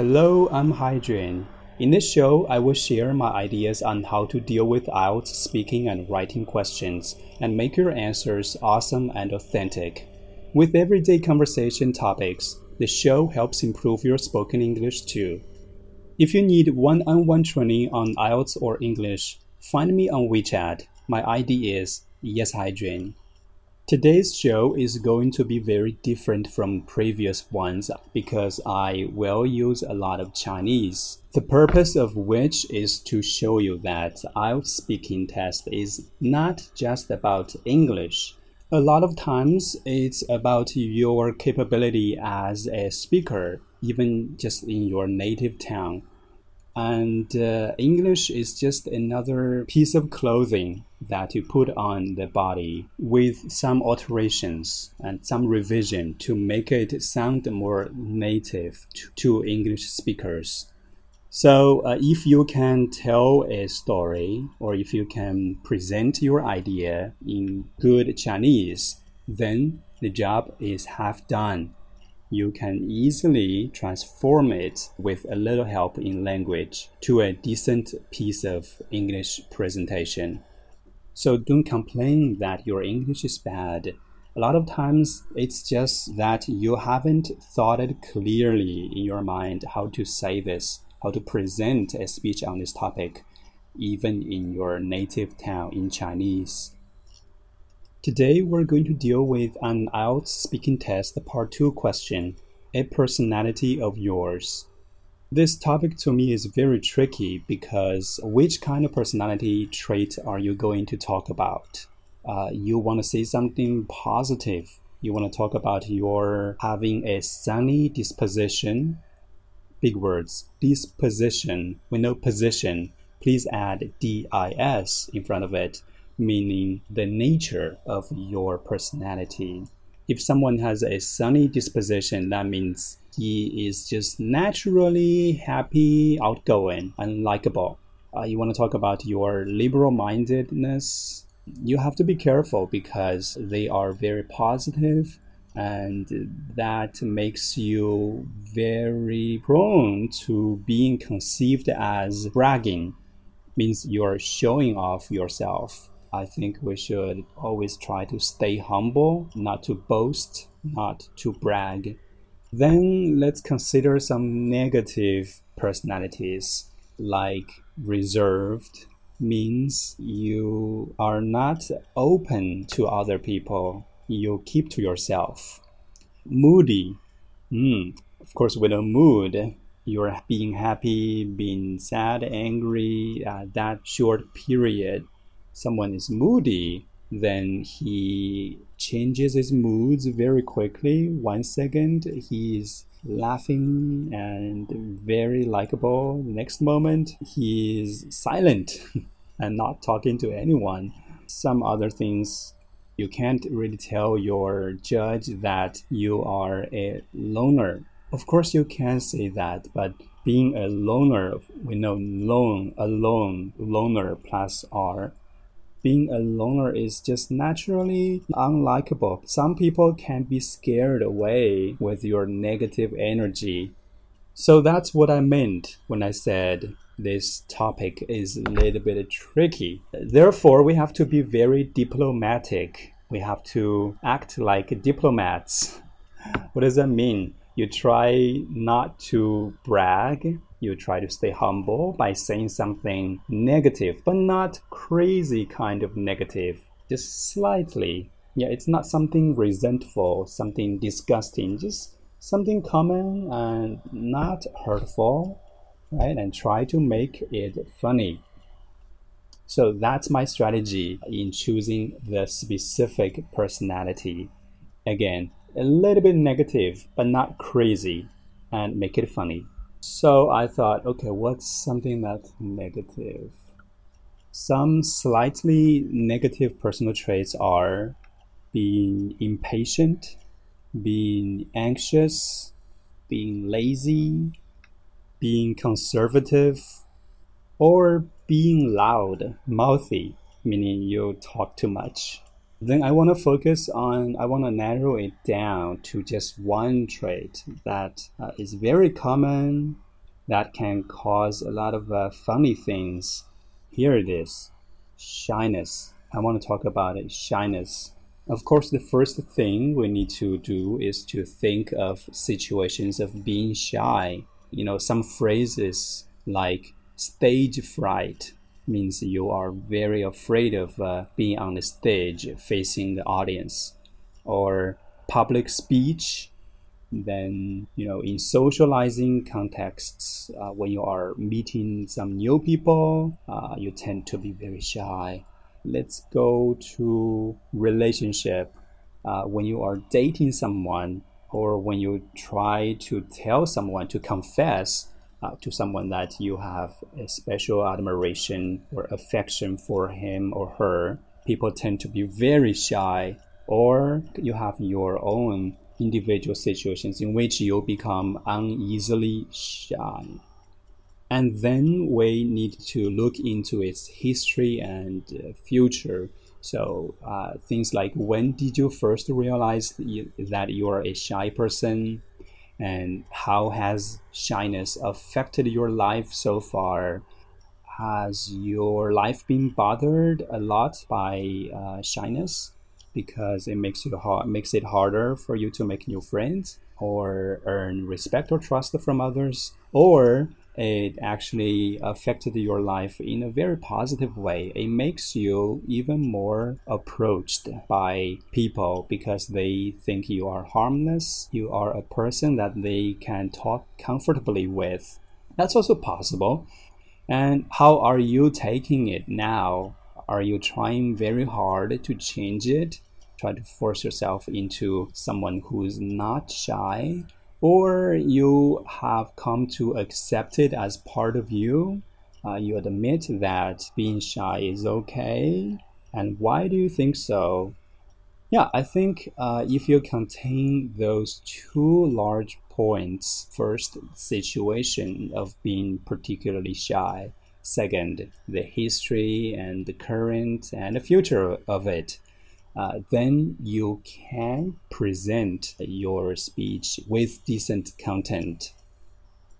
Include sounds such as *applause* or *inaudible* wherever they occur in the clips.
Hello, I'm Hydrian. In this show, I will share my ideas on how to deal with IELTS speaking and writing questions and make your answers awesome and authentic. With everyday conversation topics, the show helps improve your spoken English too. If you need one on one training on IELTS or English, find me on WeChat. My ID is YesHydrian. Today's show is going to be very different from previous ones because I will use a lot of Chinese. The purpose of which is to show you that IELTS speaking test is not just about English. A lot of times it's about your capability as a speaker, even just in your native tongue. And uh, English is just another piece of clothing that you put on the body with some alterations and some revision to make it sound more native to, to English speakers. So, uh, if you can tell a story or if you can present your idea in good Chinese, then the job is half done you can easily transform it with a little help in language to a decent piece of English presentation. So don't complain that your English is bad. A lot of times it's just that you haven't thought it clearly in your mind how to say this, how to present a speech on this topic, even in your native tongue in Chinese. Today we're going to deal with an IELTS speaking test part 2 question, a personality of yours. This topic to me is very tricky because which kind of personality trait are you going to talk about? Uh, you want to say something positive. You want to talk about your having a sunny disposition. Big words. Disposition. We know position. Please add dis in front of it meaning the nature of your personality. If someone has a sunny disposition, that means he is just naturally happy, outgoing, and likable. Uh, you want to talk about your liberal mindedness. You have to be careful because they are very positive and that makes you very prone to being conceived as bragging means you're showing off yourself I think we should always try to stay humble, not to boast, not to brag. Then let's consider some negative personalities like reserved means you are not open to other people. You keep to yourself. Moody. Mm, of course, with a mood, you're being happy, being sad, angry, uh, that short period someone is moody, then he changes his moods very quickly. One second he's laughing and very likable. The next moment he's silent *laughs* and not talking to anyone. Some other things you can't really tell your judge that you are a loner. Of course, you can say that, but being a loner, we know lone, alone, loner plus R being a loner is just naturally unlikable. Some people can be scared away with your negative energy. So that's what I meant when I said this topic is a little bit tricky. Therefore, we have to be very diplomatic. We have to act like diplomats. What does that mean? You try not to brag you try to stay humble by saying something negative, but not crazy kind of negative, just slightly. Yeah, it's not something resentful, something disgusting, just something common and not hurtful, right? And try to make it funny. So that's my strategy in choosing the specific personality. Again, a little bit negative, but not crazy, and make it funny. So I thought, okay, what's something that's negative? Some slightly negative personal traits are being impatient, being anxious, being lazy, being conservative, or being loud, mouthy, meaning you talk too much. Then I want to focus on, I want to narrow it down to just one trait that uh, is very common that can cause a lot of uh, funny things. Here it is shyness. I want to talk about it shyness. Of course, the first thing we need to do is to think of situations of being shy. You know, some phrases like stage fright means you are very afraid of uh, being on the stage facing the audience, or public speech. Then, you know, in socializing contexts, uh, when you are meeting some new people, uh, you tend to be very shy let's go to relationship uh, when you are dating someone or when you try to tell someone to confess uh, to someone that you have a special admiration or affection for him or her people tend to be very shy or you have your own individual situations in which you become uneasily shy and then we need to look into its history and uh, future. So uh, things like when did you first realize that you are a shy person, and how has shyness affected your life so far? Has your life been bothered a lot by uh, shyness because it makes you hard, makes it harder for you to make new friends or earn respect or trust from others, or it actually affected your life in a very positive way. It makes you even more approached by people because they think you are harmless, you are a person that they can talk comfortably with. That's also possible. And how are you taking it now? Are you trying very hard to change it? Try to force yourself into someone who's not shy? Or you have come to accept it as part of you. Uh, you admit that being shy is okay. And why do you think so? Yeah, I think uh, if you contain those two large points first, situation of being particularly shy, second, the history and the current and the future of it uh, then you can present your speech with decent content.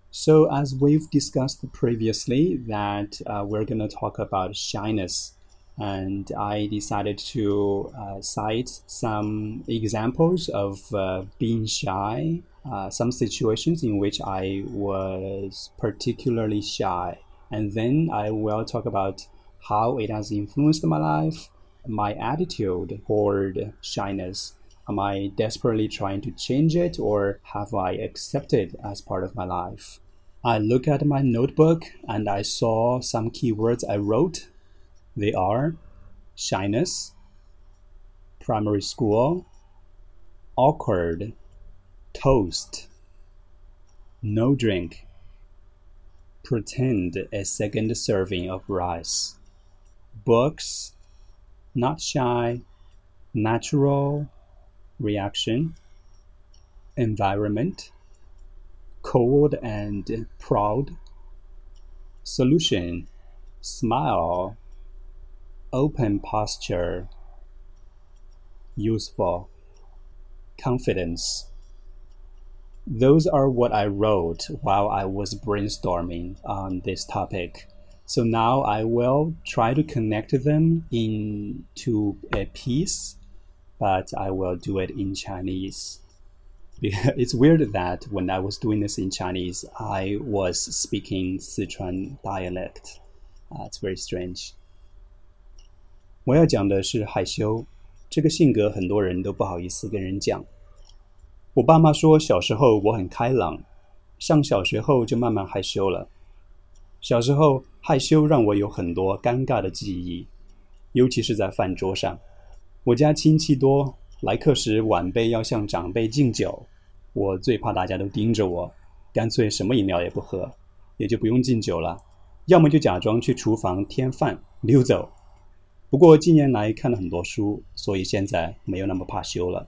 So, as we've discussed previously, that uh, we're going to talk about shyness, and I decided to uh, cite some examples of uh, being shy, uh, some situations in which I was particularly shy, and then I will talk about how it has influenced my life my attitude toward shyness? Am I desperately trying to change it or have I accepted as part of my life? I look at my notebook and I saw some keywords I wrote. They are shyness, primary school, awkward, toast, no drink, pretend a second serving of rice, books, not shy, natural reaction, environment, cold and proud, solution, smile, open posture, useful, confidence. Those are what I wrote while I was brainstorming on this topic. So now I will try to connect them into a piece, but I will do it in Chinese. It's *laughs* weird that when I was doing this in Chinese, I was speaking Sichuan dialect. Uh, it's very strange. 我要讲的是害羞，这个性格很多人都不好意思跟人讲。我爸妈说小时候我很开朗，上小学后就慢慢害羞了。小时候 害羞让我有很多尴尬的记忆，尤其是在饭桌上。我家亲戚多，来客时晚辈要向长辈敬酒，我最怕大家都盯着我，干脆什么饮料也不喝，也就不用敬酒了。要么就假装去厨房添饭溜走。不过近年来看了很多书，所以现在没有那么怕羞了。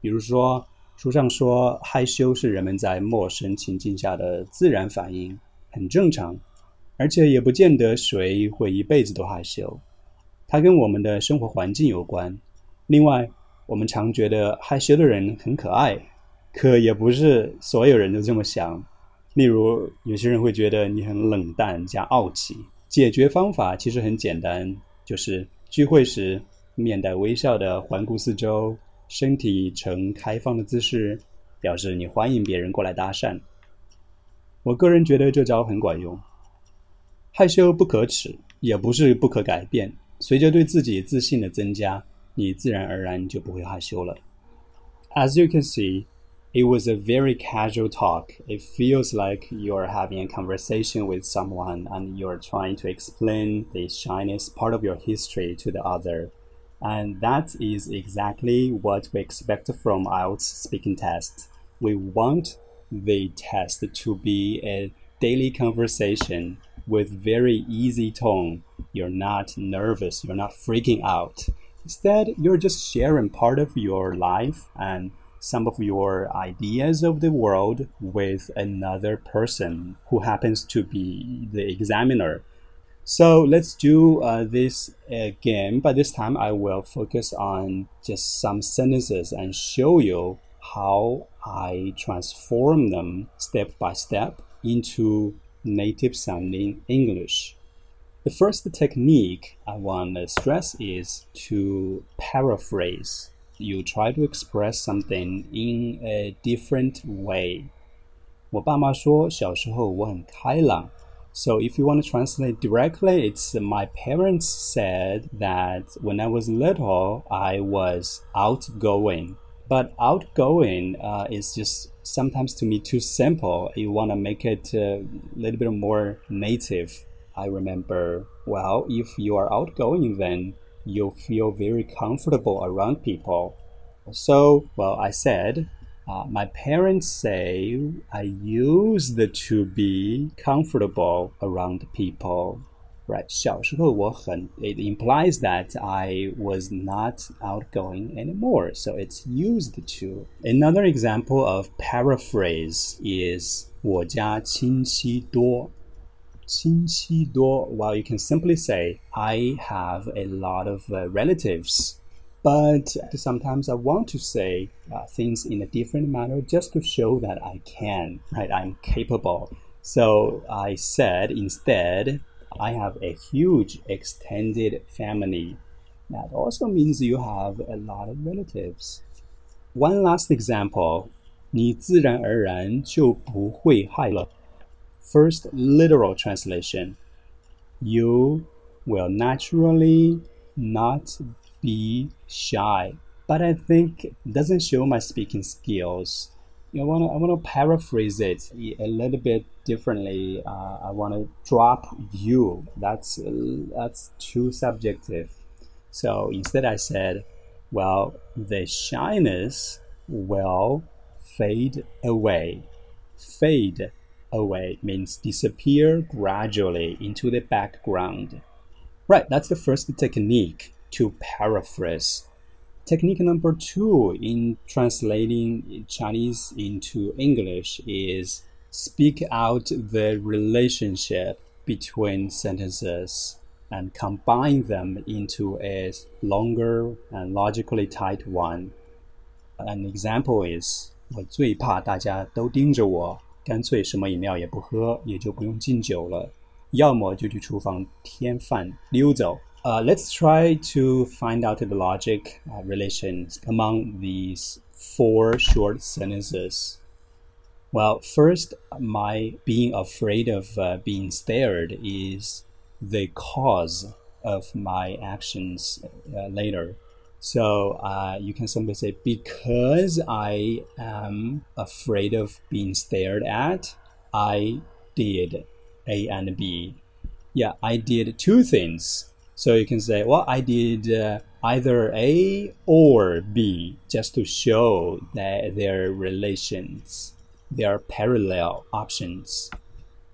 比如说，书上说害羞是人们在陌生情境下的自然反应，很正常。而且也不见得谁会一辈子都害羞，它跟我们的生活环境有关。另外，我们常觉得害羞的人很可爱，可也不是所有人都这么想。例如，有些人会觉得你很冷淡加傲气。解决方法其实很简单，就是聚会时面带微笑的环顾四周，身体呈开放的姿势，表示你欢迎别人过来搭讪。我个人觉得这招很管用。害羞不可耻，也不是不可改变。随着对自己自信的增加，你自然而然就不会害羞了。As you can see, it was a very casual talk. It feels like you're having a conversation with someone and you're trying to explain the shyness part of your history to the other. And that is exactly what we expect from IELTS speaking test. We want the test to be a daily conversation with very easy tone. You're not nervous, you're not freaking out. Instead, you're just sharing part of your life and some of your ideas of the world with another person who happens to be the examiner. So let's do uh, this again, but this time I will focus on just some sentences and show you how I transform them step by step into native sounding English. The first technique I want to stress is to paraphrase. You try to express something in a different way. 我爸妈说小时候我很开朗。So if you want to translate directly, it's my parents said that when I was little, I was outgoing. But outgoing uh, is just sometimes to me too simple. You want to make it a little bit more native. I remember, well, if you are outgoing, then you'll feel very comfortable around people. So, well, I said, uh, my parents say I used the to be comfortable around people right 小时候我很 it implies that I was not outgoing anymore so it's used to another example of paraphrase is 我家亲戚多亲戚多 well you can simply say I have a lot of uh, relatives but sometimes I want to say uh, things in a different manner just to show that I can, right? I'm capable. So I said instead, I have a huge extended family. That also means you have a lot of relatives. One last example. 你自然而然就不会害了. First literal translation. You will naturally not be shy. But I think it doesn't show my speaking skills. I want to I want to paraphrase it a little bit differently. Uh, I want to drop you. That's that's too subjective. So instead, I said, well, the shyness will fade away. Fade away means disappear gradually into the background. Right, that's the first technique to paraphrase. Technique number two in translating Chinese into English is speak out the relationship between sentences and combine them into a longer and logically tight one. An example is 我最怕大家都盯着我，干脆什么饮料也不喝，也就不用敬酒了，要么就去厨房添饭溜走。 Uh, let's try to find out the logic uh, relations among these four short sentences. Well, first, my being afraid of uh, being stared is the cause of my actions uh, later. So uh, you can simply say, because I am afraid of being stared at, I did A and B. Yeah, I did two things. So you can say, well, I did uh, either A or B just to show that their relations, their parallel options.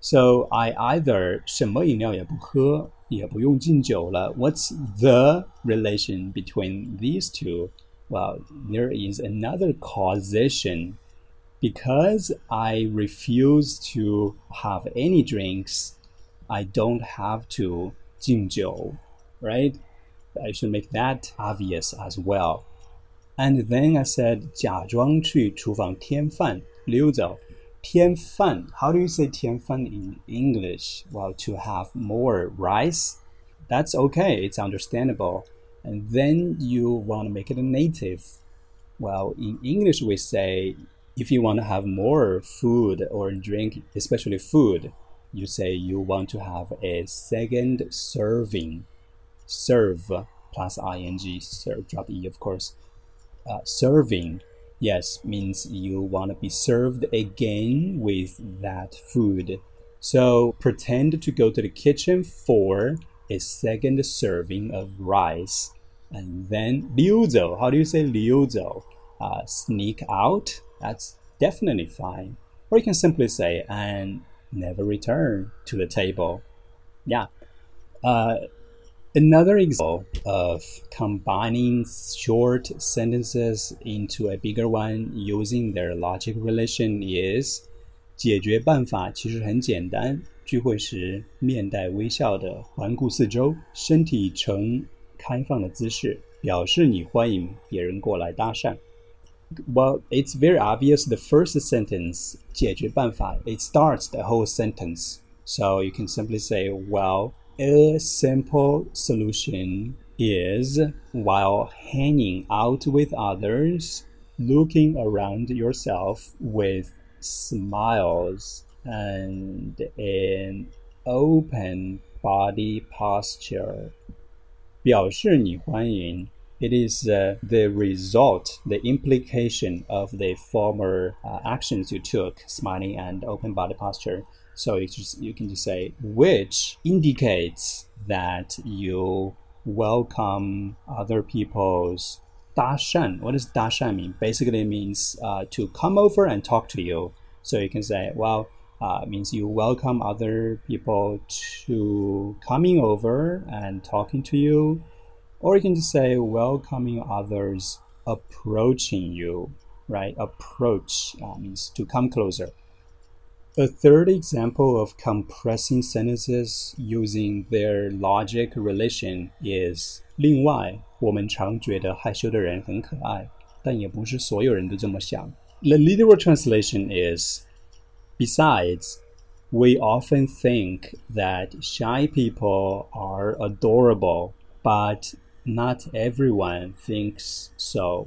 So I either 什么饮料也不喝，也不用敬酒了。What's the relation between these two? Well, there is another causation. Because I refuse to have any drinks, I don't have to 敬酒 right? I should make that obvious as well. And then I said 假装去厨房添饭溜走 Tian fan. How do you say tian fan in English? Well, to have more rice. That's okay. It's understandable. And then you want to make it a native. Well, in English, we say if you want to have more food or drink, especially food, you say you want to have a second serving. serve plus ing, serve, drop e of course. Uh, serving, yes, means you want to be served again with that food. So pretend to go to the kitchen for a second serving of rice. And then liuzou, how do you say liuzou? Uh, sneak out, that's definitely fine. Or you can simply say, and never return to the table. Yeah. Uh, another example of combining short sentences into a bigger one using their logic relation is 解决办法其实很简单。聚会时，面带微笑的环顾四周，身体呈开放的姿势，表示你欢迎别人过来搭讪。well, it's very obvious. The first sentence, 解决办法, it starts the whole sentence. So you can simply say, well, a simple solution is while hanging out with others, looking around yourself with smiles and an open body posture. 表示你欢迎 it is uh, the result, the implication of the former uh, actions you took, smiling and open body posture. So you, just, you can just say, which indicates that you welcome other people's 搭讪. What does 搭讪 mean? Basically, it means uh, to come over and talk to you. So you can say, well, uh, means you welcome other people to coming over and talking to you or you can just say welcoming others approaching you, right? Approach uh, means to come closer. A third example of compressing sentences using their logic relation is 另外，我们常觉得害羞的人很可爱，但也不是所有人都这么想。The literal translation is Besides, we often think that shy people are adorable, but not everyone thinks so.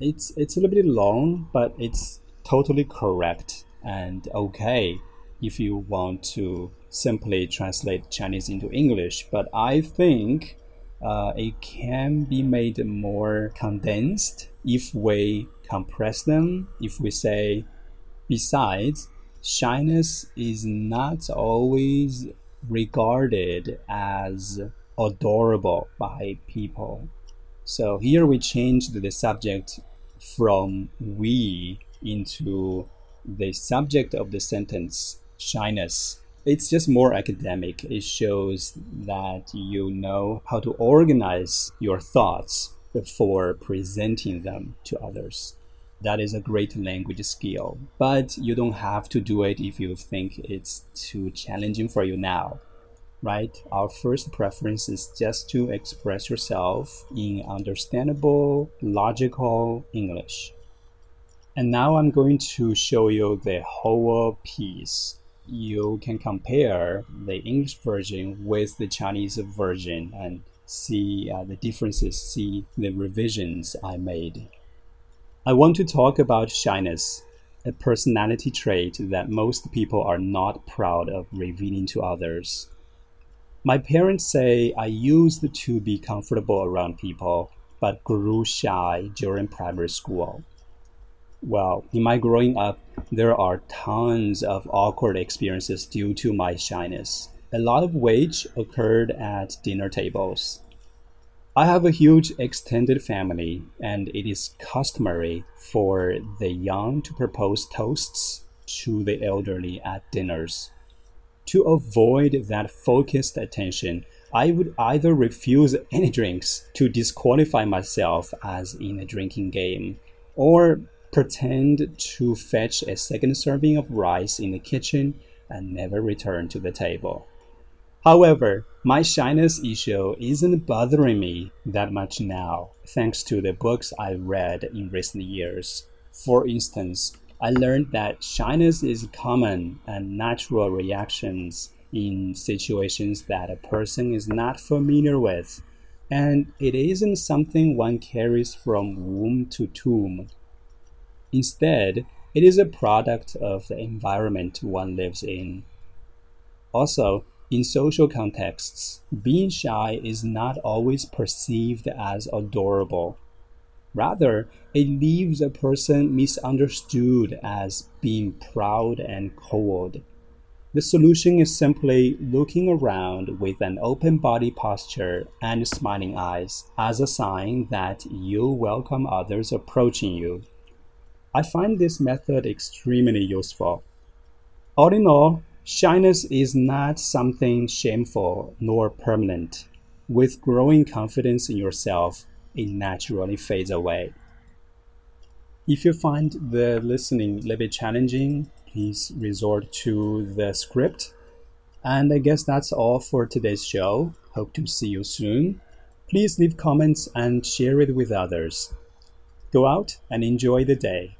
It's it's a little bit long, but it's totally correct and okay if you want to simply translate Chinese into English. But I think uh, it can be made more condensed if we compress them. If we say, besides, shyness is not always regarded as adorable by people. So here we changed the subject from we into the subject of the sentence, shyness. It's just more academic. It shows that you know how to organize your thoughts before presenting them to others. That is a great language skill, but you don't have to do it if you think it's too challenging for you now right? Our first preference is just to express yourself in understandable, logical English. And now I'm going to show you the whole piece. You can compare the English version with the Chinese version and see uh, the differences, see the revisions I made. I want to talk about shyness, a personality trait that most people are not proud of revealing to others. My parents say I used to be comfortable around people, but grew shy during primary school. Well, in my growing up, there are tons of awkward experiences due to my shyness, a lot of which occurred at dinner tables. I have a huge extended family, and it is customary for the young to propose toasts to the elderly at dinners. To avoid that focused attention, I would either refuse any drinks to disqualify myself as in a drinking game, or pretend to fetch a second serving of rice in the kitchen and never return to the table. However, my shyness issue isn't bothering me that much now, thanks to the books I read in recent years. For instance, I learned that shyness is common and natural reactions in situations that a person is not familiar with, and it isn't something one carries from womb to tomb. Instead, it is a product of the environment one lives in. Also, in social contexts, being shy is not always perceived as adorable. Rather, it leaves a person misunderstood as being proud and cold. The solution is simply looking around with an open body posture and smiling eyes as a sign that you welcome others approaching you. I find this method extremely useful. All in all, shyness is not something shameful nor permanent. With growing confidence in yourself, it naturally fades away. If you find the listening a little bit challenging, please resort to the script. And I guess that's all for today's show. Hope to see you soon. Please leave comments and share it with others. Go out and enjoy the day.